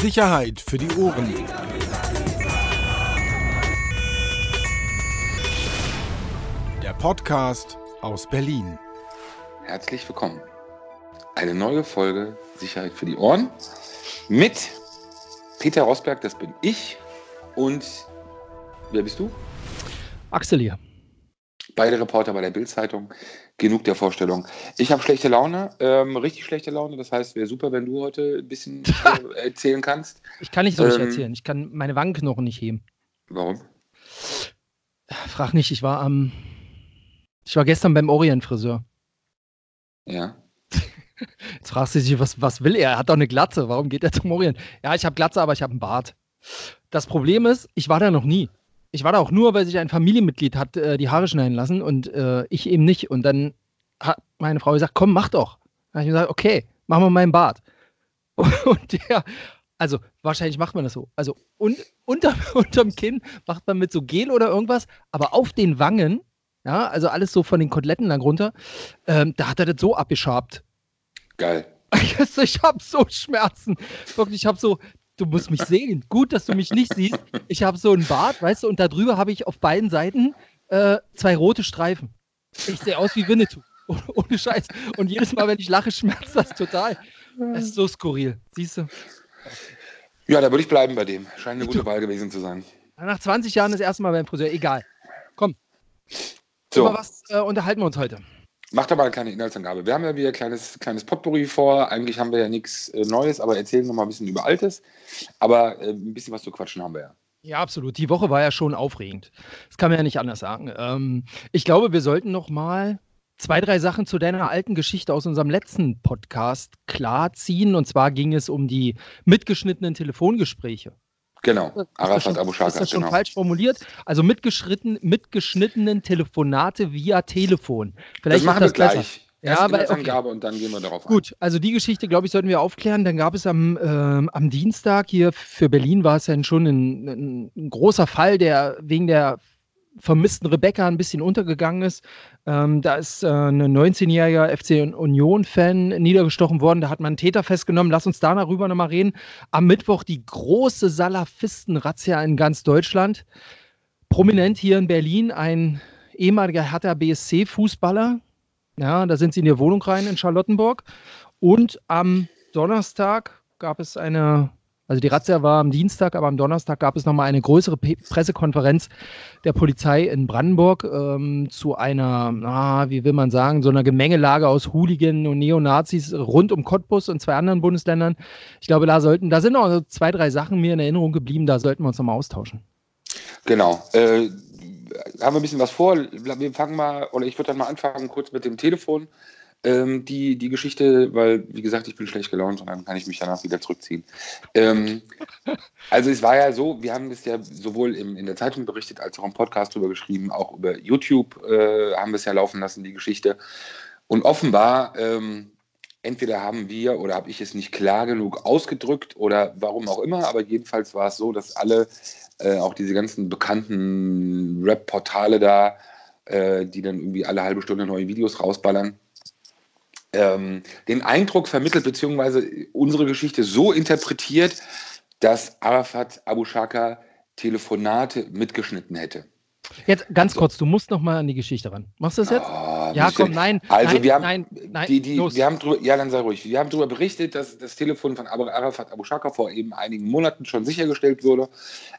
Sicherheit für die Ohren. Der Podcast aus Berlin. Herzlich willkommen. Eine neue Folge Sicherheit für die Ohren mit Peter Rosberg, das bin ich. Und wer bist du? Axel hier. Beide Reporter bei der Bild-Zeitung. Genug der Vorstellung. Ich habe schlechte Laune, ähm, richtig schlechte Laune. Das heißt, wäre super, wenn du heute ein bisschen äh, erzählen kannst. Ich kann nicht so ähm, erzählen. Ich kann meine Wangenknochen nicht heben. Warum? Frag nicht, ich war am. ich war gestern beim Orient-Friseur. Ja. Jetzt fragst du dich, was, was will er? Er hat doch eine Glatze. Warum geht er zum Orient? Ja, ich habe Glatze, aber ich habe einen Bart. Das Problem ist, ich war da noch nie. Ich war da auch nur, weil sich ein Familienmitglied hat äh, die Haare schneiden lassen und äh, ich eben nicht. Und dann hat meine Frau gesagt, komm, mach doch. Dann habe ich gesagt, okay, mach mal meinen Bart. Und der, also wahrscheinlich macht man das so. Also un, unter, unterm Kinn macht man mit so Gel oder irgendwas, aber auf den Wangen, ja, also alles so von den Koteletten lang runter, ähm, da hat er das so abgeschabt. Geil. Ich habe so Schmerzen. Wirklich, ich habe so, du musst mich sehen. Gut, dass du mich nicht siehst. Ich habe so einen Bart, weißt du, und darüber habe ich auf beiden Seiten äh, zwei rote Streifen. Ich sehe aus wie Winnetou. Ohne Scheiß. Und jedes Mal, wenn ich lache, schmerzt das total. Es ist so skurril. Siehst du? Ja, da würde ich bleiben bei dem. Scheint eine gute Wahl gewesen zu sein. Nach 20 Jahren das erste Mal beim Friseur. Egal. Komm. So. Über was äh, unterhalten wir uns heute? Mach doch mal eine kleine Inhaltsangabe. Wir haben ja wieder ein kleines, kleines Potpourri vor. Eigentlich haben wir ja nichts äh, Neues, aber erzählen noch mal ein bisschen über Altes. Aber äh, ein bisschen was zu quatschen haben wir ja. Ja, absolut. Die Woche war ja schon aufregend. Das kann man ja nicht anders sagen. Ähm, ich glaube, wir sollten noch mal zwei, drei Sachen zu deiner alten Geschichte aus unserem letzten Podcast klarziehen. Und zwar ging es um die mitgeschnittenen Telefongespräche. Genau, Arafat Abu Shaka. Ist das schon genau. falsch formuliert? Also mitgeschnittenen Telefonate via Telefon. Vielleicht das machen das wir gleich. Besser. Ja, weil, okay. und dann gehen wir darauf Gut, ein. also die Geschichte, glaube ich, sollten wir aufklären. Dann gab es am, ähm, am Dienstag hier für Berlin war es dann schon ein, ein, ein großer Fall, der wegen der vermissten Rebecca ein bisschen untergegangen ist. Ähm, da ist äh, ein 19-jähriger FC Union-Fan niedergestochen worden. Da hat man einen Täter festgenommen. Lass uns da darüber nochmal reden. Am Mittwoch die große Salafisten-Razzia in ganz Deutschland. Prominent hier in Berlin ein ehemaliger Hertha BSC-Fußballer. Ja, da sind sie in die Wohnung rein in Charlottenburg. Und am Donnerstag gab es eine also die Razzia war am Dienstag, aber am Donnerstag gab es nochmal eine größere P Pressekonferenz der Polizei in Brandenburg ähm, zu einer, ah, wie will man sagen, so einer Gemengelage aus Hooligan und Neonazis rund um Cottbus und zwei anderen Bundesländern. Ich glaube, da sollten, da sind noch zwei, drei Sachen mir in Erinnerung geblieben, da sollten wir uns nochmal austauschen. Genau. Äh, haben wir ein bisschen was vor? Wir fangen mal, oder ich würde dann mal anfangen kurz mit dem Telefon ähm, die, die Geschichte, weil, wie gesagt, ich bin schlecht gelaunt und dann kann ich mich danach wieder zurückziehen. Ähm, also es war ja so, wir haben das ja sowohl im, in der Zeitung berichtet, als auch im Podcast drüber geschrieben, auch über YouTube äh, haben wir es ja laufen lassen, die Geschichte. Und offenbar, ähm, entweder haben wir oder habe ich es nicht klar genug ausgedrückt oder warum auch immer, aber jedenfalls war es so, dass alle, äh, auch diese ganzen bekannten Rap-Portale da, äh, die dann irgendwie alle halbe Stunde neue Videos rausballern, ähm, den Eindruck vermittelt, beziehungsweise unsere Geschichte so interpretiert, dass Arafat Abu Shaka Telefonate mitgeschnitten hätte. Jetzt ganz kurz, du musst noch mal an die Geschichte ran. Machst du das jetzt? Oh, ja, komm, nein. Also nein, wir haben, nein, nein, die, die, wir haben drüber, ja, dann sei ruhig. Wir haben darüber berichtet, dass das Telefon von Arafat Abu Shaka vor eben einigen Monaten schon sichergestellt wurde,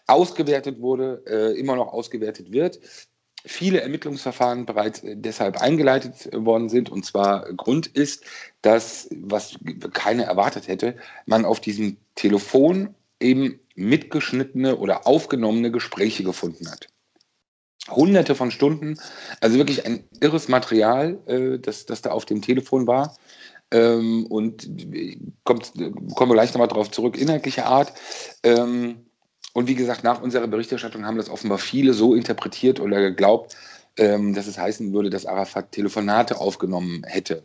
ausgewertet wurde, äh, immer noch ausgewertet wird viele Ermittlungsverfahren bereits äh, deshalb eingeleitet worden sind. Und zwar Grund ist, dass, was keiner erwartet hätte, man auf diesem Telefon eben mitgeschnittene oder aufgenommene Gespräche gefunden hat. Hunderte von Stunden, also wirklich ein irres Material, äh, das, das da auf dem Telefon war. Ähm, und kommt, kommen wir gleich nochmal darauf zurück, inhaltlicher Art. Ähm, und wie gesagt, nach unserer Berichterstattung haben das offenbar viele so interpretiert oder geglaubt, ähm, dass es heißen würde, dass Arafat Telefonate aufgenommen hätte.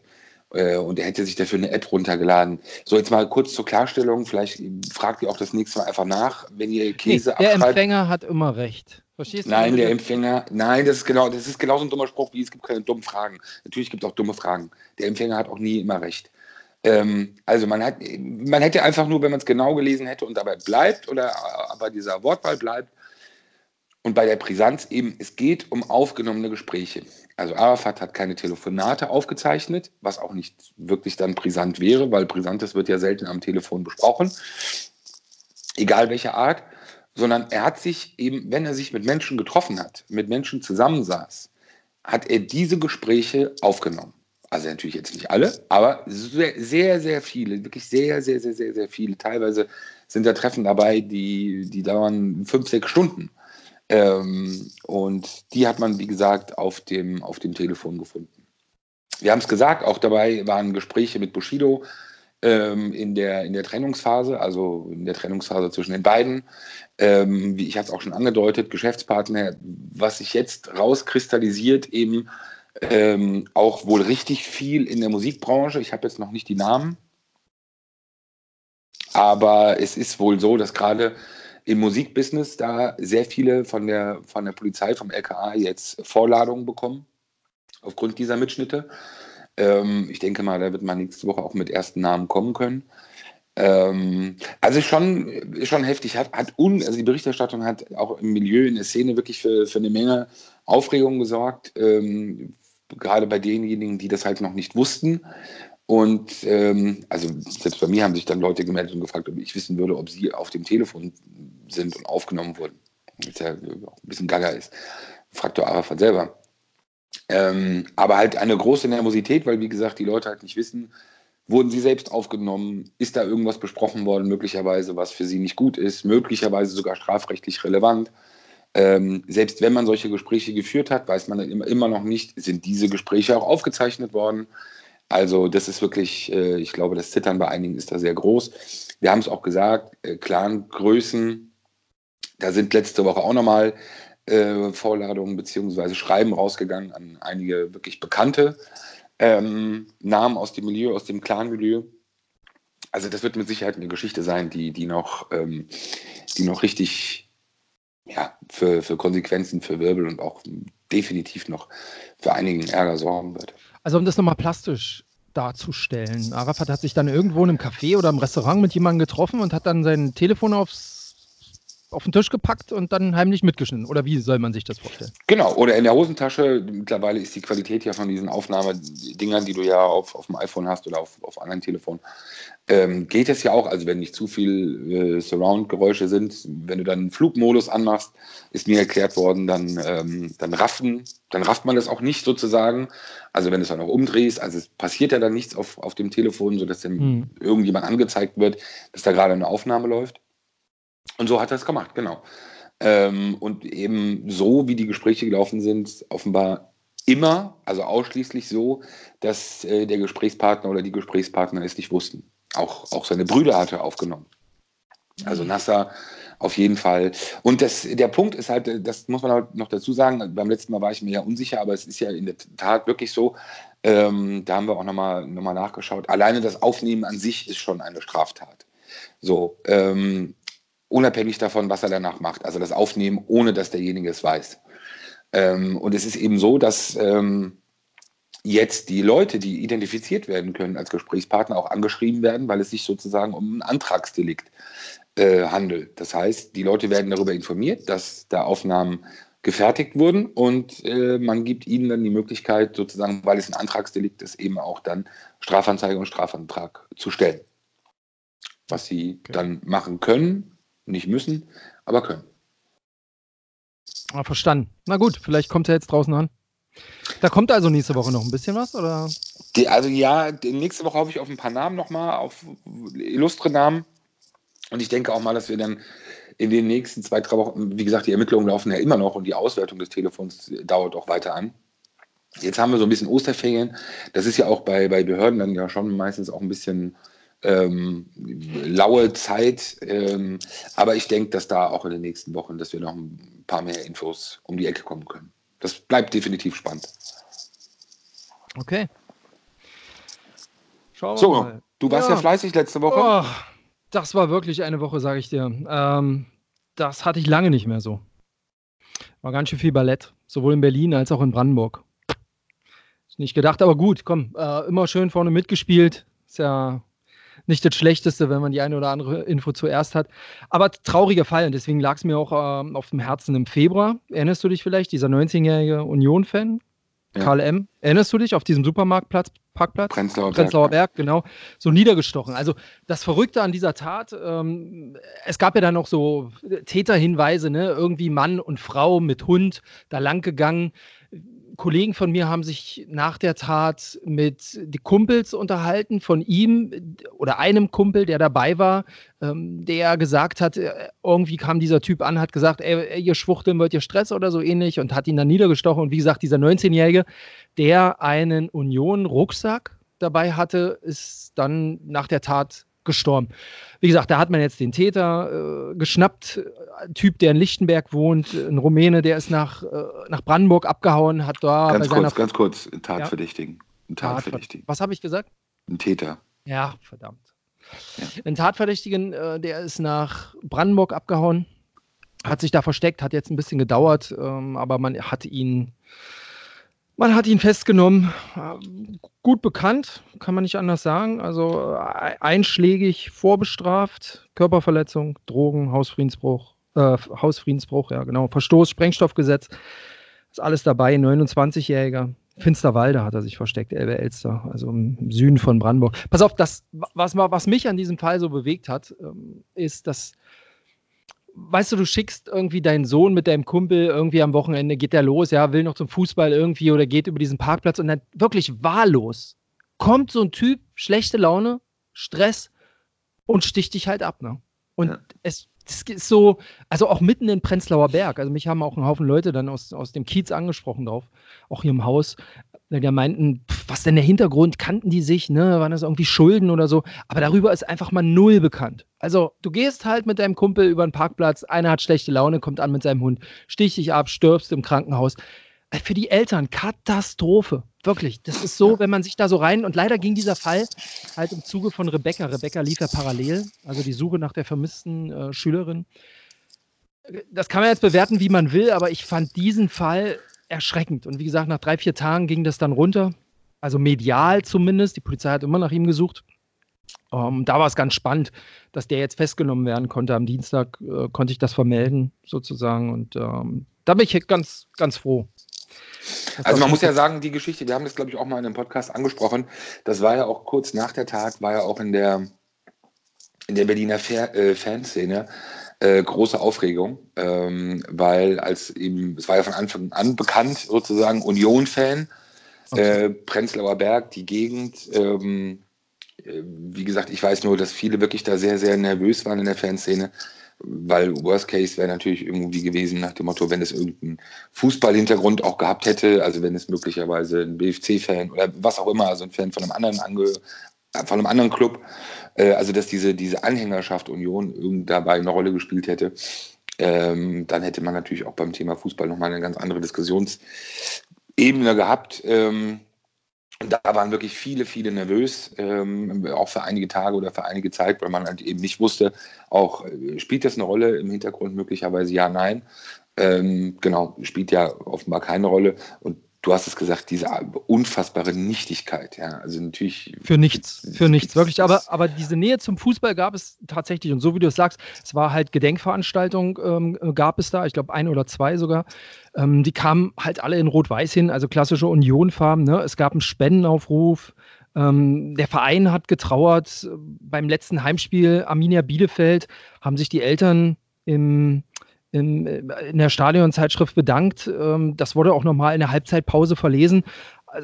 Äh, und er hätte sich dafür eine App runtergeladen. So, jetzt mal kurz zur Klarstellung. Vielleicht fragt ihr auch das nächste Mal einfach nach, wenn ihr Käse nee, Der abschreibt. Empfänger hat immer recht. Verstehst du? Nein, der Empfänger, nein, das ist genau, das ist genauso ein dummer Spruch, wie es gibt keine dummen Fragen. Natürlich gibt es auch dumme Fragen. Der Empfänger hat auch nie immer recht. Ähm, also man, hat, man hätte einfach nur, wenn man es genau gelesen hätte und dabei bleibt oder bei dieser Wortwahl bleibt und bei der Brisanz eben, es geht um aufgenommene Gespräche. Also Arafat hat keine Telefonate aufgezeichnet, was auch nicht wirklich dann brisant wäre, weil Brisantes wird ja selten am Telefon besprochen, egal welche Art, sondern er hat sich eben, wenn er sich mit Menschen getroffen hat, mit Menschen zusammensaß, hat er diese Gespräche aufgenommen. Also natürlich jetzt nicht alle, aber sehr, sehr, sehr viele, wirklich sehr, sehr, sehr, sehr, sehr viele. Teilweise sind da Treffen dabei, die, die dauern fünf, sechs Stunden. Ähm, und die hat man, wie gesagt, auf dem, auf dem Telefon gefunden. Wir haben es gesagt, auch dabei waren Gespräche mit Bushido ähm, in, der, in der Trennungsphase, also in der Trennungsphase zwischen den beiden. Ähm, wie ich hatte es auch schon angedeutet, Geschäftspartner, was sich jetzt rauskristallisiert, eben ähm, auch wohl richtig viel in der Musikbranche. Ich habe jetzt noch nicht die Namen, aber es ist wohl so, dass gerade im Musikbusiness da sehr viele von der, von der Polizei, vom LKA jetzt Vorladungen bekommen, aufgrund dieser Mitschnitte. Ähm, ich denke mal, da wird man nächste Woche auch mit ersten Namen kommen können. Ähm, also schon, schon heftig. Hat, hat un, also die Berichterstattung hat auch im Milieu, in der Szene wirklich für, für eine Menge Aufregung gesorgt. Ähm, gerade bei denjenigen, die das halt noch nicht wussten. Und ähm, also selbst bei mir haben sich dann Leute gemeldet und gefragt, ob ich wissen würde, ob sie auf dem Telefon sind und aufgenommen wurden. Was ja auch ein bisschen gaga ist. Fragt doch Arafat selber. Ähm, aber halt eine große Nervosität, weil wie gesagt, die Leute halt nicht wissen, wurden sie selbst aufgenommen, ist da irgendwas besprochen worden, möglicherweise, was für sie nicht gut ist, möglicherweise sogar strafrechtlich relevant. Ähm, selbst wenn man solche Gespräche geführt hat, weiß man immer, immer noch nicht, sind diese Gespräche auch aufgezeichnet worden. Also das ist wirklich, äh, ich glaube, das Zittern bei einigen ist da sehr groß. Wir haben es auch gesagt, äh, Clan-Größen, da sind letzte Woche auch nochmal äh, Vorladungen bzw. Schreiben rausgegangen an einige wirklich bekannte ähm, Namen aus dem Milieu, aus dem Clan-Milieu. Also das wird mit Sicherheit eine Geschichte sein, die, die, noch, ähm, die noch richtig ja, für, für Konsequenzen, für Wirbel und auch definitiv noch für einigen Ärger sorgen wird. Also um das nochmal plastisch darzustellen, Arafat hat sich dann irgendwo in einem Café oder im Restaurant mit jemandem getroffen und hat dann sein Telefon aufs auf den Tisch gepackt und dann heimlich mitgeschnitten. Oder wie soll man sich das vorstellen? Genau, oder in der Hosentasche. Mittlerweile ist die Qualität ja von diesen Aufnahmedingern, die du ja auf, auf dem iPhone hast oder auf, auf anderen Telefonen, ähm, geht es ja auch. Also wenn nicht zu viel äh, Surround-Geräusche sind, wenn du dann Flugmodus anmachst, ist mir erklärt worden, dann, ähm, dann raffen, dann rafft man das auch nicht sozusagen. Also wenn du es dann auch umdrehst, also es passiert ja dann nichts auf, auf dem Telefon, sodass dem hm. irgendjemand angezeigt wird, dass da gerade eine Aufnahme läuft. Und so hat er es gemacht, genau. Ähm, und eben so, wie die Gespräche gelaufen sind, offenbar immer, also ausschließlich so, dass äh, der Gesprächspartner oder die Gesprächspartner es nicht wussten. Auch, auch seine Brüder hat er aufgenommen. Also mhm. Nasser auf jeden Fall. Und das, der Punkt ist halt, das muss man halt noch dazu sagen, beim letzten Mal war ich mir ja unsicher, aber es ist ja in der Tat wirklich so, ähm, da haben wir auch nochmal noch mal nachgeschaut, alleine das Aufnehmen an sich ist schon eine Straftat. So, ähm, unabhängig davon, was er danach macht. Also das Aufnehmen, ohne dass derjenige es weiß. Ähm, und es ist eben so, dass ähm, jetzt die Leute, die identifiziert werden können als Gesprächspartner, auch angeschrieben werden, weil es sich sozusagen um ein Antragsdelikt äh, handelt. Das heißt, die Leute werden darüber informiert, dass da Aufnahmen gefertigt wurden und äh, man gibt ihnen dann die Möglichkeit, sozusagen, weil es ein Antragsdelikt ist, eben auch dann Strafanzeige und Strafantrag zu stellen. Was sie okay. dann machen können, nicht müssen, aber können. Ah, verstanden. Na gut, vielleicht kommt er jetzt draußen an. Da kommt also nächste Woche noch ein bisschen was, oder? Die, also ja, nächste Woche habe ich auf ein paar Namen nochmal, auf illustre Namen. Und ich denke auch mal, dass wir dann in den nächsten zwei, drei Wochen, wie gesagt, die Ermittlungen laufen ja immer noch und die Auswertung des Telefons dauert auch weiter an. Jetzt haben wir so ein bisschen Osterferien. Das ist ja auch bei, bei Behörden dann ja schon meistens auch ein bisschen ähm, laue Zeit. Ähm, aber ich denke, dass da auch in den nächsten Wochen, dass wir noch ein paar mehr Infos um die Ecke kommen können. Das bleibt definitiv spannend. Okay. Schauen wir so, mal. du warst ja. ja fleißig letzte Woche. Oh, das war wirklich eine Woche, sage ich dir. Ähm, das hatte ich lange nicht mehr so. War ganz schön viel Ballett, sowohl in Berlin als auch in Brandenburg. Ist nicht gedacht, aber gut, komm, äh, immer schön vorne mitgespielt, Ist ja nicht das Schlechteste, wenn man die eine oder andere Info zuerst hat. Aber trauriger Fall und deswegen lag es mir auch ähm, auf dem Herzen im Februar. Erinnerst du dich vielleicht, dieser 19-jährige Union-Fan, ja. Karl M. Erinnerst du dich auf diesem Supermarktplatz, Parkplatz? Prenzlauer Berg. Prenzlauer Berg, genau. So niedergestochen. Also das Verrückte an dieser Tat, ähm, es gab ja dann noch so Täterhinweise, ne? irgendwie Mann und Frau mit Hund da lang gegangen. Kollegen von mir haben sich nach der Tat mit die Kumpels unterhalten von ihm oder einem Kumpel, der dabei war, ähm, der gesagt hat, äh, irgendwie kam dieser Typ an, hat gesagt, ey, ihr Schwuchteln wollt ihr Stress oder so ähnlich und hat ihn dann niedergestochen. Und wie gesagt, dieser 19-Jährige, der einen Union-Rucksack dabei hatte, ist dann nach der Tat gestorben. Wie gesagt, da hat man jetzt den Täter äh, geschnappt, ein Typ, der in Lichtenberg wohnt, ein Rumäne, der ist nach, äh, nach Brandenburg abgehauen, hat da ganz kurz, ganz kurz, ein Tatverdächtigen. Ein Tatverdächtigen. Was habe ich gesagt? Ein Täter. Ja, verdammt. Ja. Ein Tatverdächtigen, äh, der ist nach Brandenburg abgehauen, hat sich da versteckt, hat jetzt ein bisschen gedauert, ähm, aber man hat ihn man hat ihn festgenommen, gut bekannt, kann man nicht anders sagen. Also äh, einschlägig vorbestraft, Körperverletzung, Drogen, Hausfriedensbruch, äh, Hausfriedensbruch, ja genau, Verstoß, Sprengstoffgesetz, ist alles dabei. 29-Jähriger, Finsterwalde hat er sich versteckt, Elbe Elster, also im Süden von Brandenburg. Pass auf, das, was, was mich an diesem Fall so bewegt hat, ähm, ist, dass weißt du, du schickst irgendwie deinen Sohn mit deinem Kumpel irgendwie am Wochenende, geht der los, ja, will noch zum Fußball irgendwie oder geht über diesen Parkplatz und dann wirklich wahllos kommt so ein Typ, schlechte Laune, Stress und sticht dich halt ab, ne? Und ja. es das ist so, also auch mitten in Prenzlauer Berg. Also mich haben auch ein Haufen Leute dann aus, aus dem Kiez angesprochen drauf, auch hier im Haus. Die meinten, pff, was denn der Hintergrund? Kannten die sich, ne? Waren das irgendwie Schulden oder so? Aber darüber ist einfach mal null bekannt. Also, du gehst halt mit deinem Kumpel über den Parkplatz, einer hat schlechte Laune, kommt an mit seinem Hund, sticht dich ab, stirbst im Krankenhaus. Äh, für die Eltern Katastrophe. Wirklich. Das ist so, wenn man sich da so rein. Und leider ging dieser Fall halt im Zuge von Rebecca. Rebecca lief ja parallel, also die Suche nach der vermissten äh, Schülerin. Das kann man jetzt bewerten, wie man will, aber ich fand diesen Fall erschreckend. Und wie gesagt, nach drei, vier Tagen ging das dann runter. Also medial zumindest. Die Polizei hat immer nach ihm gesucht. Ähm, da war es ganz spannend, dass der jetzt festgenommen werden konnte. Am Dienstag äh, konnte ich das vermelden, sozusagen. Und ähm, da bin ich ganz, ganz froh. Also man muss ja sagen, die Geschichte, wir haben das, glaube ich, auch mal in einem Podcast angesprochen, das war ja auch kurz nach der Tat, war ja auch in der, in der Berliner Fair, äh, Fanszene äh, große Aufregung, ähm, weil als eben, es war ja von Anfang an bekannt, sozusagen Union-Fan, okay. äh, Prenzlauer Berg, die Gegend. Ähm, äh, wie gesagt, ich weiß nur, dass viele wirklich da sehr, sehr nervös waren in der Fanszene, weil Worst Case wäre natürlich irgendwie gewesen nach dem Motto, wenn es irgendeinen Fußballhintergrund auch gehabt hätte, also wenn es möglicherweise ein BFC-Fan oder was auch immer, also ein Fan von einem anderen ange, von einem anderen Club, äh, also dass diese, diese Anhängerschaft Union dabei eine Rolle gespielt hätte, ähm, dann hätte man natürlich auch beim Thema Fußball nochmal eine ganz andere Diskussionsebene gehabt. Ähm, da waren wirklich viele, viele nervös, ähm, auch für einige Tage oder für einige Zeit, weil man halt eben nicht wusste, auch äh, spielt das eine Rolle im Hintergrund möglicherweise ja, nein. Ähm, genau, spielt ja offenbar keine Rolle. Und du hast es gesagt, diese unfassbare Nichtigkeit, ja, also natürlich. Für nichts, für nichts, wirklich. Aber, aber diese Nähe zum Fußball gab es tatsächlich. Und so wie du es sagst, es war halt Gedenkveranstaltung, ähm, gab es da, ich glaube ein oder zwei sogar. Ähm, die kamen halt alle in Rot-Weiß hin, also klassische Union-Farben. Ne? Es gab einen Spendenaufruf. Ähm, der Verein hat getrauert. Beim letzten Heimspiel Arminia Bielefeld haben sich die Eltern im in, in der Stadionzeitschrift bedankt. Ähm, das wurde auch nochmal in der Halbzeitpause verlesen.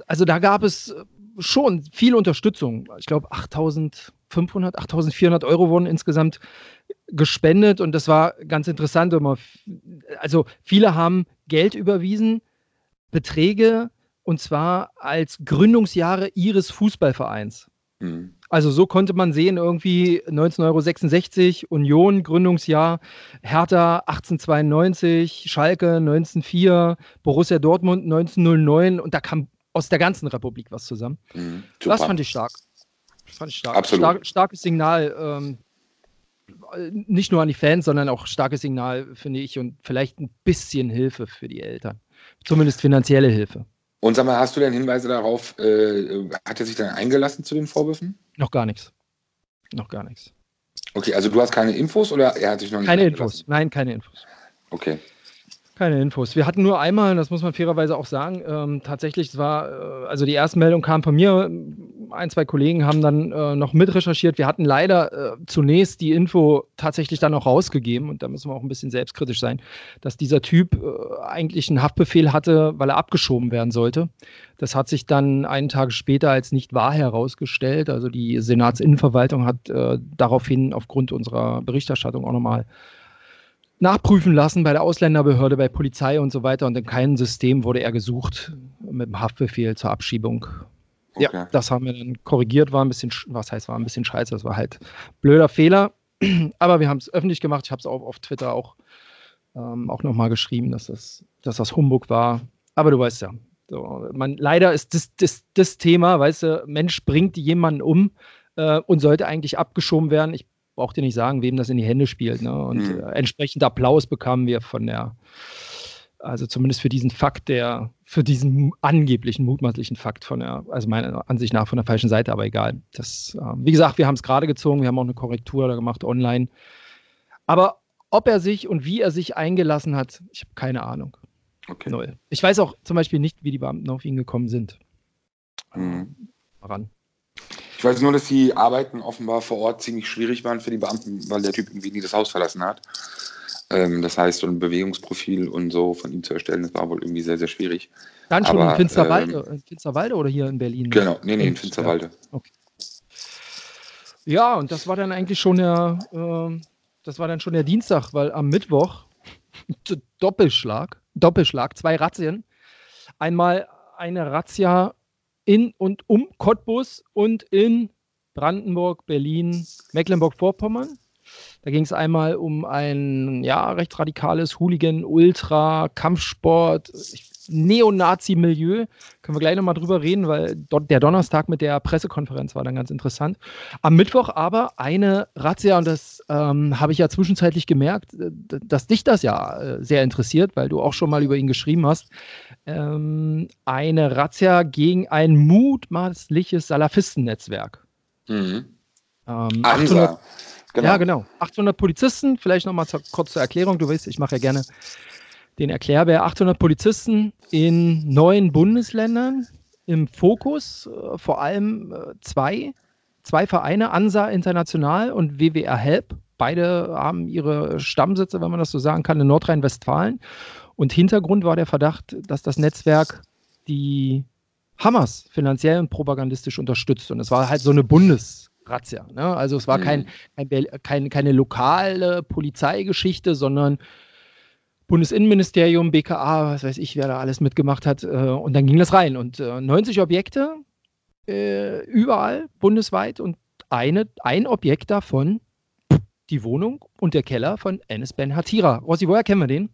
Also da gab es schon viel Unterstützung. Ich glaube 8500, 8400 Euro wurden insgesamt gespendet und das war ganz interessant. Also viele haben Geld überwiesen, Beträge und zwar als Gründungsjahre ihres Fußballvereins. Mhm. Also so konnte man sehen, irgendwie 1966 Euro, Union, Gründungsjahr, Hertha 1892, Schalke 1904, Borussia Dortmund 1909 und da kam aus der ganzen Republik was zusammen. Mhm, das fand ich stark. Das fand ich stark. Absolut. Stark, starkes Signal, ähm, nicht nur an die Fans, sondern auch starkes Signal, finde ich, und vielleicht ein bisschen Hilfe für die Eltern. Zumindest finanzielle Hilfe. Und sag mal, hast du denn Hinweise darauf, äh, hat er sich dann eingelassen zu den Vorwürfen? Noch gar nichts. Noch gar nichts. Okay, also du hast keine Infos oder er hat sich noch nicht Keine Infos. Nein, keine Infos. Okay. Keine Infos. Wir hatten nur einmal, das muss man fairerweise auch sagen, ähm, tatsächlich, es war, äh, also die erste Meldung kam von mir, ein, zwei Kollegen haben dann äh, noch mit recherchiert. Wir hatten leider äh, zunächst die Info tatsächlich dann auch rausgegeben und da müssen wir auch ein bisschen selbstkritisch sein, dass dieser Typ äh, eigentlich einen Haftbefehl hatte, weil er abgeschoben werden sollte. Das hat sich dann einen Tag später als nicht wahr herausgestellt. Also die Senatsinnenverwaltung hat äh, daraufhin aufgrund unserer Berichterstattung auch nochmal nachprüfen lassen bei der Ausländerbehörde, bei Polizei und so weiter. Und in keinem System wurde er gesucht mit dem Haftbefehl zur Abschiebung. Okay. Ja, das haben wir dann korrigiert, war ein bisschen, was heißt, war ein bisschen scheiße, das war halt blöder Fehler. Aber wir haben es öffentlich gemacht. Ich habe es auch auf Twitter auch, ähm, auch nochmal geschrieben, dass das, dass das Humbug war. Aber du weißt ja, so, man, leider ist das, das, das Thema, weißt du, Mensch bringt jemanden um äh, und sollte eigentlich abgeschoben werden. Ich braucht ihr nicht sagen, wem das in die Hände spielt. Ne? Und mhm. äh, entsprechend Applaus bekamen wir von der, also zumindest für diesen Fakt, der, für diesen angeblichen, mutmaßlichen Fakt von der, also meiner Ansicht nach von der falschen Seite, aber egal. Das, äh, wie gesagt, wir haben es gerade gezogen, wir haben auch eine Korrektur da gemacht online. Aber ob er sich und wie er sich eingelassen hat, ich habe keine Ahnung. Okay. Null. Ich weiß auch zum Beispiel nicht, wie die Beamten auf ihn gekommen sind. Mhm. Ran. Ich weiß nur, dass die Arbeiten offenbar vor Ort ziemlich schwierig waren für die Beamten, weil der Typ irgendwie nie das Haus verlassen hat. Ähm, das heißt, so ein Bewegungsprofil und so von ihm zu erstellen, das war wohl irgendwie sehr, sehr schwierig. Dann schon Aber, in Finsterwalde, ähm, in Finsterwalde oder hier in Berlin? Genau, nee, nee, in Finsterwalde. Ja. Okay. ja, und das war dann eigentlich schon der, äh, das war dann schon der Dienstag, weil am Mittwoch Doppelschlag, Doppelschlag, zwei Razzien. Einmal eine Razzia in und um Cottbus und in Brandenburg, Berlin, Mecklenburg-Vorpommern. Da ging es einmal um ein ja, rechtsradikales Hooligan, Ultra, Kampfsport, Neonazi-Milieu. Können wir gleich nochmal drüber reden, weil der Donnerstag mit der Pressekonferenz war dann ganz interessant. Am Mittwoch aber eine Razzia, und das ähm, habe ich ja zwischenzeitlich gemerkt, äh, dass dich das ja äh, sehr interessiert, weil du auch schon mal über ihn geschrieben hast. Ähm, eine Razzia gegen ein mutmaßliches Salafistennetzwerk. Mhm. Ähm, 800, genau. Ja, genau. 800 Polizisten, vielleicht nochmal kurz zur Erklärung. Du weißt, ich mache ja gerne den Erklärbär. 800 Polizisten in neun Bundesländern im Fokus, äh, vor allem äh, zwei, zwei Vereine, ANSA International und WWR Help. Beide haben ihre Stammsitze, wenn man das so sagen kann, in Nordrhein-Westfalen. Und Hintergrund war der Verdacht, dass das Netzwerk die Hamas finanziell und propagandistisch unterstützt. Und es war halt so eine Bundesrazzia. Ne? Also es war mhm. kein, kein, kein, keine lokale Polizeigeschichte, sondern Bundesinnenministerium, BKA, was weiß ich, wer da alles mitgemacht hat. Äh, und dann ging das rein. Und 90 äh, Objekte äh, überall bundesweit und eine, ein Objekt davon, die Wohnung und der Keller von Enes Ben Hatira. Rossi, woher kennen wir den?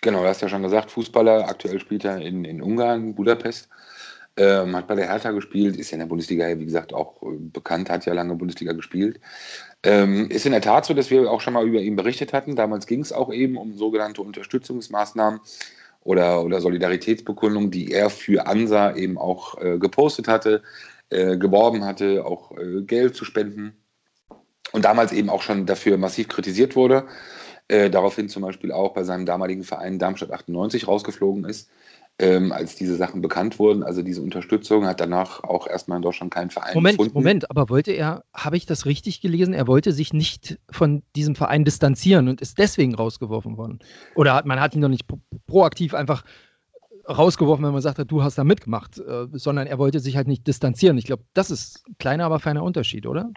Genau, du hast ja schon gesagt, Fußballer, aktuell spielt er in, in Ungarn, Budapest. Ähm, hat bei der Hertha gespielt, ist ja in der Bundesliga, wie gesagt, auch äh, bekannt, hat ja lange Bundesliga gespielt. Ähm, ist in der Tat so, dass wir auch schon mal über ihn berichtet hatten. Damals ging es auch eben um sogenannte Unterstützungsmaßnahmen oder, oder Solidaritätsbekundungen, die er für ANSA eben auch äh, gepostet hatte, äh, geworben hatte, auch äh, Geld zu spenden. Und damals eben auch schon dafür massiv kritisiert wurde. Äh, daraufhin zum Beispiel auch bei seinem damaligen Verein Darmstadt 98 rausgeflogen ist, ähm, als diese Sachen bekannt wurden. Also diese Unterstützung hat danach auch erstmal in Deutschland keinen Verein Moment, gefunden. Moment, aber wollte er, habe ich das richtig gelesen, er wollte sich nicht von diesem Verein distanzieren und ist deswegen rausgeworfen worden? Oder hat, man hat ihn noch nicht pro proaktiv einfach rausgeworfen, wenn man sagt, du hast da mitgemacht, äh, sondern er wollte sich halt nicht distanzieren. Ich glaube, das ist ein kleiner, aber feiner Unterschied, oder?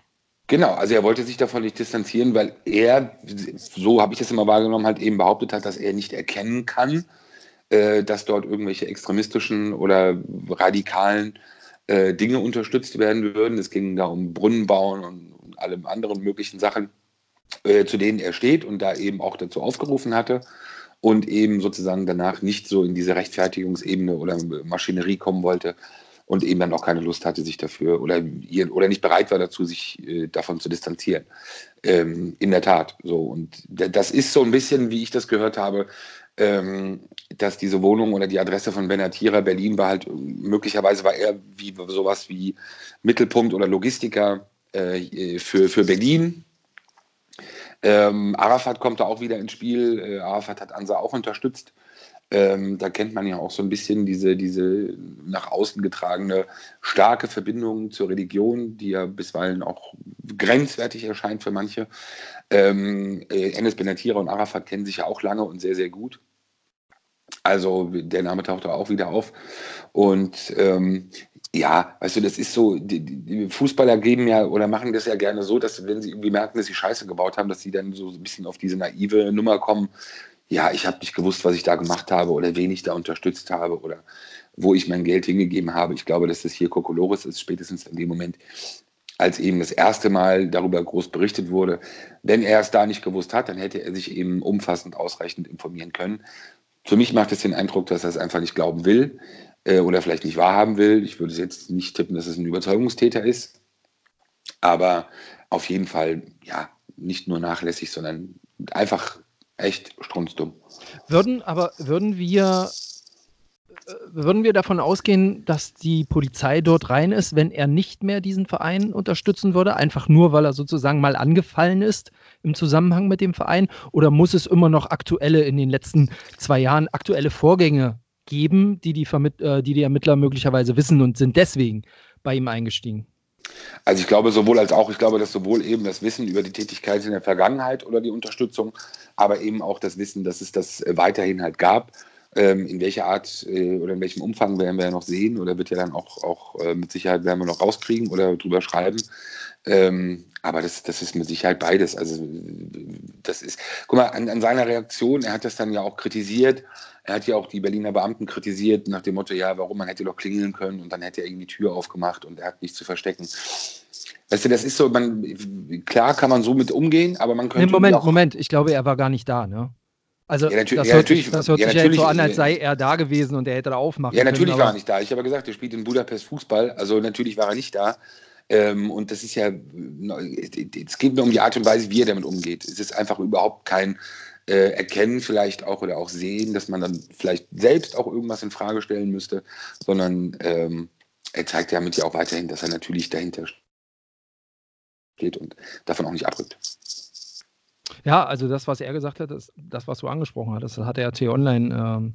Genau, also er wollte sich davon nicht distanzieren, weil er, so habe ich das immer wahrgenommen, halt eben behauptet hat, dass er nicht erkennen kann, äh, dass dort irgendwelche extremistischen oder radikalen äh, Dinge unterstützt werden würden. Es ging da um Brunnenbauen und, und alle anderen möglichen Sachen, äh, zu denen er steht und da eben auch dazu aufgerufen hatte und eben sozusagen danach nicht so in diese Rechtfertigungsebene oder Maschinerie kommen wollte, und eben dann auch keine Lust hatte, sich dafür oder, oder nicht bereit war dazu, sich äh, davon zu distanzieren. Ähm, in der Tat. So. Und das ist so ein bisschen, wie ich das gehört habe, ähm, dass diese Wohnung oder die Adresse von Benatira Berlin war halt möglicherweise war er wie sowas wie Mittelpunkt oder Logistiker äh, für, für Berlin. Ähm, Arafat kommt da auch wieder ins Spiel. Äh, Arafat hat Ansa auch unterstützt. Ähm, da kennt man ja auch so ein bisschen diese, diese nach außen getragene starke Verbindung zur Religion, die ja bisweilen auch grenzwertig erscheint für manche. Ähm, äh, Enes Benatira und Arafat kennen sich ja auch lange und sehr, sehr gut. Also der Name taucht auch wieder auf. Und ähm, ja, weißt du, das ist so, die, die, Fußballer geben ja oder machen das ja gerne so, dass wenn sie irgendwie merken, dass sie Scheiße gebaut haben, dass sie dann so ein bisschen auf diese naive Nummer kommen, ja, ich habe nicht gewusst, was ich da gemacht habe oder wen ich da unterstützt habe oder wo ich mein Geld hingegeben habe. Ich glaube, dass das hier Kokolores ist, spätestens in dem Moment, als eben das erste Mal darüber groß berichtet wurde. Wenn er es da nicht gewusst hat, dann hätte er sich eben umfassend ausreichend informieren können. Für mich macht es den Eindruck, dass er es einfach nicht glauben will äh, oder vielleicht nicht wahrhaben will. Ich würde jetzt nicht tippen, dass es ein Überzeugungstäter ist, aber auf jeden Fall, ja, nicht nur nachlässig, sondern einfach echt strunzdumm. Würden aber, würden wir, äh, würden wir davon ausgehen, dass die Polizei dort rein ist, wenn er nicht mehr diesen Verein unterstützen würde, einfach nur, weil er sozusagen mal angefallen ist im Zusammenhang mit dem Verein? Oder muss es immer noch aktuelle, in den letzten zwei Jahren aktuelle Vorgänge geben, die die, Vermitt äh, die, die Ermittler möglicherweise wissen und sind deswegen bei ihm eingestiegen? Also ich glaube sowohl als auch, ich glaube, dass sowohl eben das Wissen über die Tätigkeit in der Vergangenheit oder die Unterstützung, aber eben auch das Wissen, dass es das äh, weiterhin halt gab. Ähm, in welcher Art äh, oder in welchem Umfang werden wir ja noch sehen oder wird ja dann auch, auch äh, mit Sicherheit werden wir noch rauskriegen oder drüber schreiben. Ähm, aber das, das ist mit Sicherheit beides. Also das ist, guck mal, an, an seiner Reaktion, er hat das dann ja auch kritisiert, er hat ja auch die Berliner Beamten kritisiert nach dem Motto, ja, warum man hätte doch klingeln können und dann hätte er irgendwie die Tür aufgemacht und er hat nichts zu verstecken. Weißt du, das ist so, man, klar kann man so mit umgehen, aber man könnte. Nee, Moment, Moment, ich glaube, er war gar nicht da, ne? Also, ja, das, hört, sich, das hört ja, sich ja so an, als sei er da gewesen und er hätte da aufmachen Ja, natürlich können, war er nicht da. Ich habe gesagt, er spielt in Budapest Fußball, also natürlich war er nicht da. Ähm, und das ist ja, es geht nur um die Art und Weise, wie er damit umgeht. Es ist einfach überhaupt kein äh, Erkennen vielleicht auch oder auch sehen, dass man dann vielleicht selbst auch irgendwas in Frage stellen müsste, sondern ähm, er zeigt ja mit ja auch weiterhin, dass er natürlich dahinter steht und davon auch nicht abrückt. Ja, also das, was er gesagt hat, das, das was du angesprochen hast, das hat er T-Online ähm,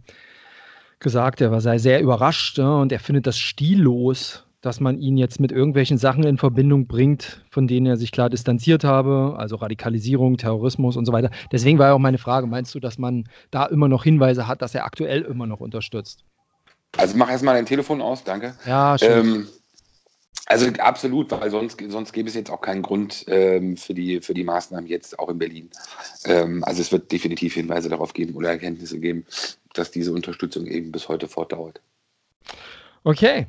gesagt. Er sei sehr überrascht ja, und er findet das stillos, dass man ihn jetzt mit irgendwelchen Sachen in Verbindung bringt, von denen er sich klar distanziert habe, also Radikalisierung, Terrorismus und so weiter. Deswegen war ja auch meine Frage, meinst du, dass man da immer noch Hinweise hat, dass er aktuell immer noch unterstützt? Also mach erstmal dein Telefon aus, danke. Ja, schön. Ähm, also absolut, weil sonst, sonst gäbe es jetzt auch keinen Grund ähm, für, die, für die Maßnahmen jetzt auch in Berlin. Ähm, also es wird definitiv Hinweise darauf geben oder Erkenntnisse geben, dass diese Unterstützung eben bis heute fortdauert. Okay,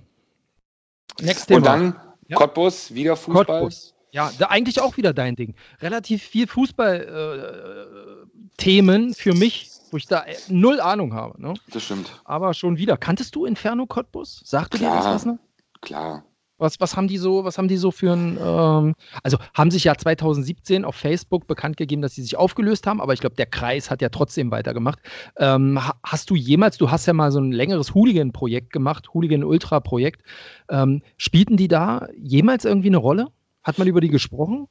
Next Thema. Und dann ja. Cottbus, wieder Fußball. Cottbus. Ja, da eigentlich auch wieder dein Ding. Relativ viel Fußball-Themen äh, für mich, wo ich da null Ahnung habe. Ne? Das stimmt. Aber schon wieder. Kanntest du Inferno Cottbus? Sagte dir das was? Ne? Klar. Was, was haben die so, was haben die so für ein, ähm, also haben sich ja 2017 auf Facebook bekannt gegeben, dass sie sich aufgelöst haben, aber ich glaube, der Kreis hat ja trotzdem weitergemacht. Ähm, hast du jemals, du hast ja mal so ein längeres Hooligan-Projekt gemacht, Hooligan-Ultra-Projekt. Ähm, spielten die da jemals irgendwie eine Rolle? Hat man über die gesprochen?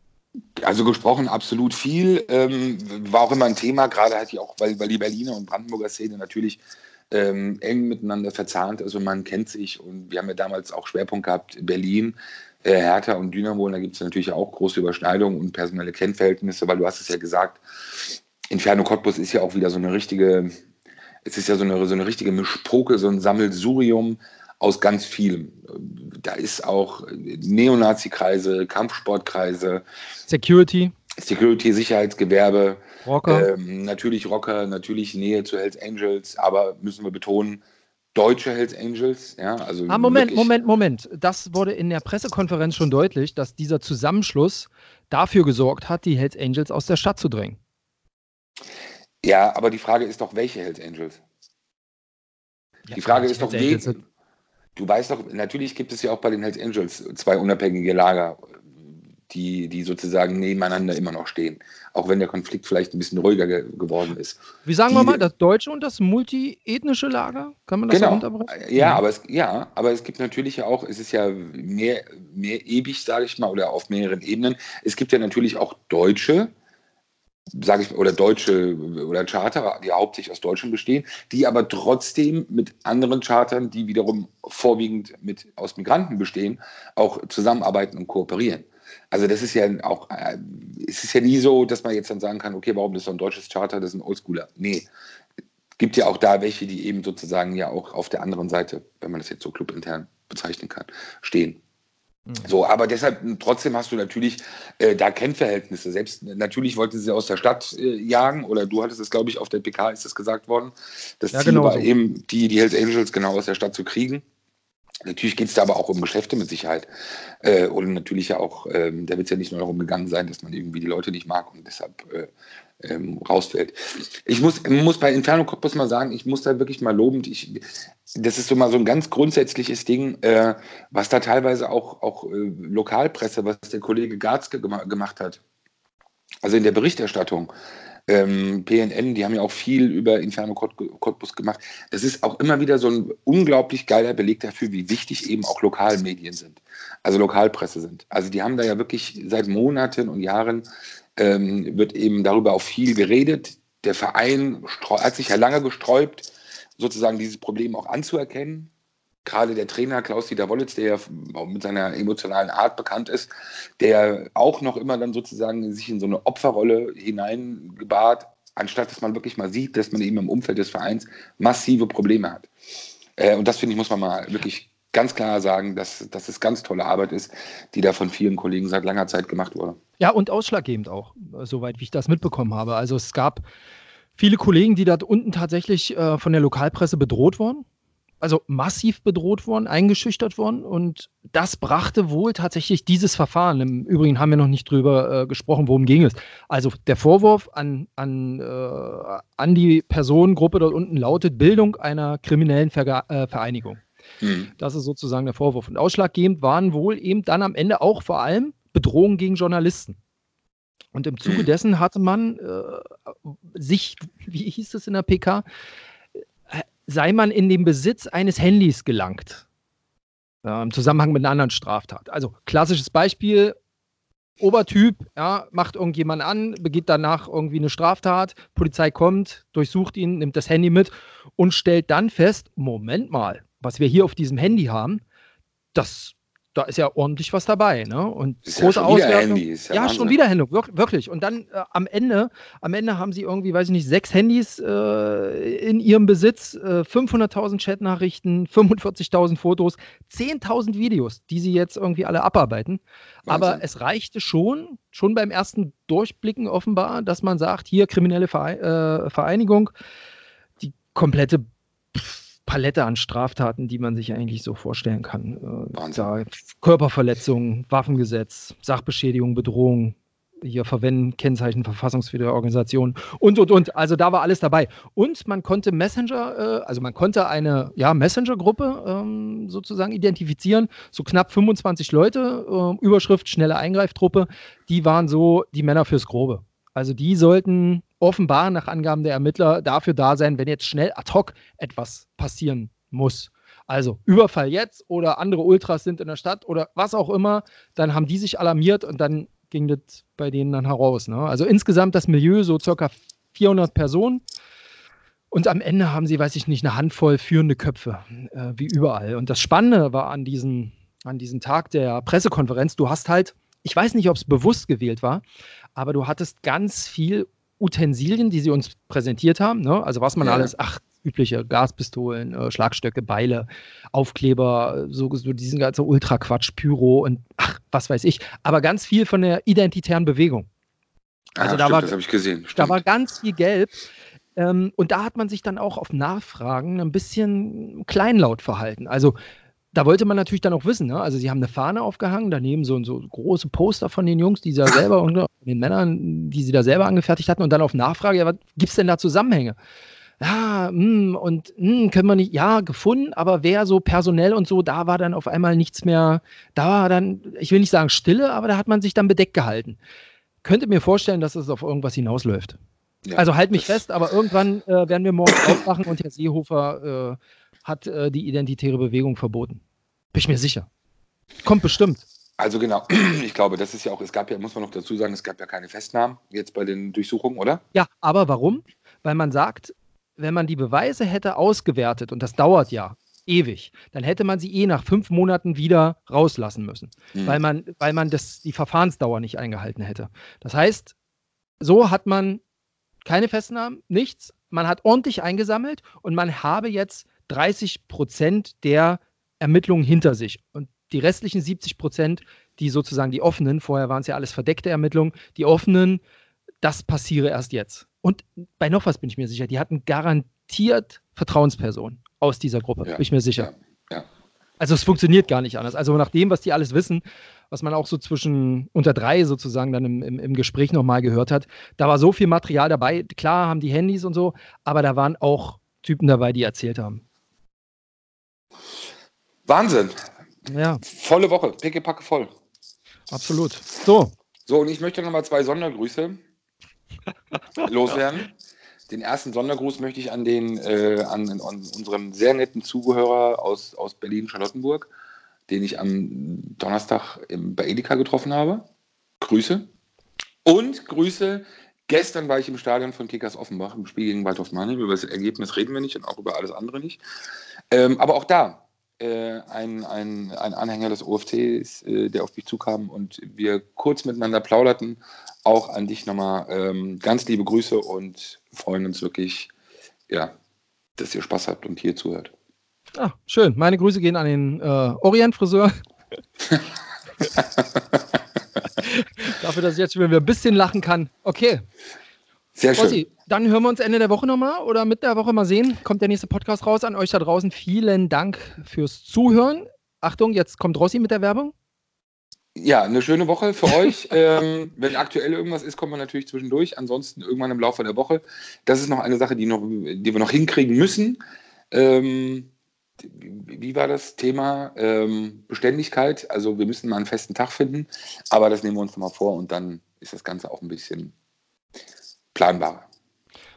Also gesprochen absolut viel. Ähm, war auch immer ein Thema, gerade halt auch, weil, weil die Berliner und Brandenburger Szene natürlich ähm, eng miteinander verzahnt. Also man kennt sich und wir haben ja damals auch Schwerpunkt gehabt Berlin, äh, Hertha und Dynamo. Und da gibt es natürlich auch große Überschneidungen und personelle Kennverhältnisse, weil du hast es ja gesagt, Inferno Cottbus ist ja auch wieder so eine richtige, es ist ja so eine, so eine richtige Mischpoke, so ein Sammelsurium aus ganz vielem. Da ist auch Neonazi-Kreise, Kampfsportkreise. Security. Security, Sicherheitsgewerbe, Rocker. Ähm, natürlich Rocker, natürlich Nähe zu Hells Angels, aber müssen wir betonen, deutsche Hells Angels. Ja, also ah, Moment, Moment, Moment. Das wurde in der Pressekonferenz schon deutlich, dass dieser Zusammenschluss dafür gesorgt hat, die Hells Angels aus der Stadt zu drängen. Ja, aber die Frage ist doch, welche Hells Angels? Ja, die Frage ist doch, wen. Du weißt doch, natürlich gibt es ja auch bei den Hells Angels zwei unabhängige Lager die, die sozusagen nebeneinander immer noch stehen. Auch wenn der Konflikt vielleicht ein bisschen ruhiger ge geworden ist. Wie sagen die, wir mal, das deutsche und das multiethnische Lager? Kann man das genau. so unterbrechen? Ja, aber es, ja, aber es gibt natürlich ja auch, es ist ja mehr, mehr ewig, sage ich mal, oder auf mehreren Ebenen. Es gibt ja natürlich auch Deutsche, sage ich, oder deutsche oder Charter, die hauptsächlich aus Deutschland bestehen, die aber trotzdem mit anderen Chartern, die wiederum vorwiegend mit, aus Migranten bestehen, auch zusammenarbeiten und kooperieren. Also das ist ja auch, äh, es ist ja nie so, dass man jetzt dann sagen kann, okay, warum ist so ein deutsches Charter, das ist ein Oldschooler. Nee, gibt ja auch da welche, die eben sozusagen ja auch auf der anderen Seite, wenn man das jetzt so clubintern bezeichnen kann, stehen. So, aber deshalb trotzdem hast du natürlich äh, da Kennverhältnisse. Selbst natürlich wollte sie aus der Stadt äh, jagen, oder du hattest es, glaube ich, auf der PK ist das gesagt worden. Das Ja, Ziel genau war so. eben, die, die Hells Angels genau aus der Stadt zu kriegen. Natürlich geht es da aber auch um Geschäfte mit Sicherheit. Äh, und natürlich ja auch, ähm, da wird es ja nicht nur darum gegangen sein, dass man irgendwie die Leute nicht mag und deshalb äh, ähm, rausfällt. Ich muss, muss bei Inferno Corpus mal sagen, ich muss da wirklich mal lobend, ich, das ist so mal so ein ganz grundsätzliches Ding, äh, was da teilweise auch, auch äh, Lokalpresse, was der Kollege Garzke gema gemacht hat. Also in der Berichterstattung. Ähm, PNN, die haben ja auch viel über Inferno Cottbus gemacht. Das ist auch immer wieder so ein unglaublich geiler Beleg dafür, wie wichtig eben auch Lokalmedien sind, also Lokalpresse sind. Also die haben da ja wirklich seit Monaten und Jahren ähm, wird eben darüber auch viel geredet. Der Verein hat sich ja lange gesträubt, sozusagen dieses Problem auch anzuerkennen. Gerade der Trainer Klaus-Dieter Wollitz, der ja mit seiner emotionalen Art bekannt ist, der auch noch immer dann sozusagen sich in so eine Opferrolle hineingebart, anstatt dass man wirklich mal sieht, dass man eben im Umfeld des Vereins massive Probleme hat. Äh, und das finde ich, muss man mal wirklich ganz klar sagen, dass, dass es ganz tolle Arbeit ist, die da von vielen Kollegen seit langer Zeit gemacht wurde. Ja, und ausschlaggebend auch, äh, soweit wie ich das mitbekommen habe. Also es gab viele Kollegen, die da unten tatsächlich äh, von der Lokalpresse bedroht wurden. Also massiv bedroht worden, eingeschüchtert worden. Und das brachte wohl tatsächlich dieses Verfahren. Im Übrigen haben wir noch nicht drüber äh, gesprochen, worum ging es. Also der Vorwurf an, an, äh, an die Personengruppe dort unten lautet Bildung einer kriminellen Verga äh, Vereinigung. Hm. Das ist sozusagen der Vorwurf. Und ausschlaggebend waren wohl eben dann am Ende auch vor allem Bedrohungen gegen Journalisten. Und im Zuge Mhm. dessen hatte man äh, sich, wie hieß es in der PK, sei man in den Besitz eines Handys gelangt. Ja, Im Zusammenhang mit einer anderen Straftat. Also klassisches Beispiel, Obertyp, ja, macht irgendjemand an, begeht danach irgendwie eine Straftat, Polizei kommt, durchsucht ihn, nimmt das Handy mit und stellt dann fest, Moment mal, was wir hier auf diesem Handy haben, das, da ist ja ordentlich was dabei. Ne? Und Ist ja große wieder Auswertung. Ja ja, schon wieder Handy, wirk- wirklich. Und dann äh, am Ende, am Ende haben sie irgendwie, weiß ich nicht, sechs Handys äh, in ihrem Besitz, äh, 500.000 Chatnachrichten, 45.000 Fotos, 10.000 Videos, die sie jetzt irgendwie alle abarbeiten. Aber Wahnsinn. es reichte schon, schon beim ersten Durchblicken offenbar, dass man sagt, hier kriminelle äh, Vereinigung, die komplette pff, Palette an Straftaten, die man sich eigentlich so vorstellen kann. Äh, Wahnsinn. Körperverletzung, Waffengesetz, Sachbeschädigung, Bedrohung, hier verwenden Kennzeichen verfassungswidriger Organisation und und und. Also da war alles dabei. Und man konnte Messenger, äh, also man konnte eine ja, Messenger-Gruppe ähm, sozusagen identifizieren, so knapp 25 Leute, äh, Überschrift schnelle Eingreiftruppe, die waren so die Männer fürs Grobe. Also die sollten offenbar nach Angaben der Ermittler dafür da sein, wenn jetzt schnell ad hoc etwas passieren muss. Also Überfall jetzt oder andere Ultras sind in der Stadt oder was auch immer, dann haben die sich alarmiert und dann ging das bei denen dann heraus. Ne? Also insgesamt das Milieu so circa 400 Personen und am Ende haben sie, weiß ich nicht, eine Handvoll führende Köpfe, äh, wie überall. Und das Spannende war an diesem, an diesem Tag der Pressekonferenz, du hast halt, ich weiß nicht, ob es bewusst gewählt war, aber du hattest ganz viel Utensilien, die sie uns präsentiert haben. Ne? Also was man Ja. alles, ach, übliche Gaspistolen, äh, Schlagstöcke, Beile, Aufkleber, so, so diesen ganzen Ultra-Quatsch, Pyro und ach, was weiß ich. Aber ganz viel von der identitären Bewegung. Also ah, da stimmt, war- das habe ich gesehen. Da Stimmt. war ganz viel Gelb. Ähm, und da hat man sich dann auch auf Nachfragen ein bisschen kleinlaut verhalten. Also da wollte man natürlich dann auch wissen, ne? also sie haben eine Fahne aufgehangen, daneben so, so große Poster von den Jungs, die sie da selber, und den Männern, die sie da selber angefertigt hatten und dann auf Nachfrage, ja, was gibt es denn da Zusammenhänge? ja, mh, hm, und mh, hm, können wir nicht, ja, gefunden, aber wer so personell und so, da war dann auf einmal nichts mehr, da war dann, ich will nicht sagen Stille, aber da hat man sich dann bedeckt gehalten. Könnte mir vorstellen, dass es auf irgendwas hinausläuft. Ja, also halt mich fest, aber irgendwann äh, werden wir morgen aufwachen und Herr Seehofer äh, hat äh, die identitäre Bewegung verboten. Bin ich mir sicher. Kommt bestimmt. Also genau, ich glaube, das ist ja auch, es gab ja, muss man noch dazu sagen, es gab ja keine Festnahmen jetzt bei den Durchsuchungen, oder? Ja, aber warum? Weil man sagt, wenn man die Beweise hätte ausgewertet, und das dauert ja ewig, dann hätte man sie eh nach fünf Monaten wieder rauslassen müssen, hm. weil man, weil man das, die Verfahrensdauer nicht eingehalten hätte. Das heißt, so hat man keine Festnahmen, nichts. Man hat ordentlich eingesammelt und man habe jetzt 30 Prozent der Ermittlungen hinter sich. Und die restlichen 70 Prozent, die sozusagen die offenen, vorher waren es ja alles verdeckte Ermittlungen, die offenen, das passiere erst jetzt. Und bei noch was bin ich mir sicher, die hatten garantiert Vertrauenspersonen aus dieser Gruppe, ja. bin ich mir sicher. Ja. Ja. Also es funktioniert gar nicht anders. Also nach dem, was die alles wissen, was man auch so zwischen unter drei sozusagen dann im, im, im Gespräch nochmal gehört hat, da war so viel Material dabei. Klar haben die Handys und so, aber da waren auch Typen dabei, die erzählt haben. Wahnsinn. Ja. Volle Woche, pickepacke voll. Absolut. So. So, und ich möchte nochmal zwei Sondergrüße loswerden. Den ersten Sondergruß möchte ich an den äh, an, an unseren sehr netten Zuhörer aus, aus Berlin-Charlottenburg den ich am Donnerstag bei Edeka getroffen habe. Grüße. Und Grüße. Gestern war ich im Stadion von Kickers Offenbach im Spiel gegen Waldhof Mannheim. Über das Ergebnis reden wir nicht und auch über alles andere nicht. Ähm, aber auch da äh, ein, ein, ein Anhänger des OFCs, äh, der auf mich zukam und wir kurz miteinander plauderten. Auch an dich nochmal ähm, ganz liebe Grüße und freuen uns wirklich, ja, dass ihr Spaß habt und hier zuhört. Ah, schön. Meine Grüße gehen an den äh, Orient-Friseur. Dafür, dass ich jetzt wieder ein bisschen lachen kann. Okay. Sehr schön. Ossi, dann hören wir uns Ende der Woche nochmal oder mit der Woche mal sehen. Kommt der nächste Podcast raus an euch da draußen. Vielen Dank fürs Zuhören. Achtung, jetzt kommt Rossi mit der Werbung. Ja, eine schöne Woche für euch. ähm, wenn aktuell irgendwas ist, kommen wir natürlich zwischendurch. Ansonsten irgendwann im Laufe der Woche. Das ist noch eine Sache, die, noch, die wir noch hinkriegen müssen. Ähm, wie war das Thema ähm, Beständigkeit? Also wir müssen mal einen festen Tag finden, aber das nehmen wir uns nochmal vor und dann ist das Ganze auch ein bisschen planbarer.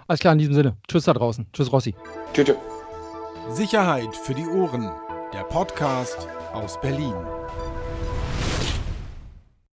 Alles klar, in diesem Sinne. Tschüss da draußen. Tschüss, Rossi. Tschüss. tschüss. Sicherheit für die Ohren. Der Podcast aus Berlin.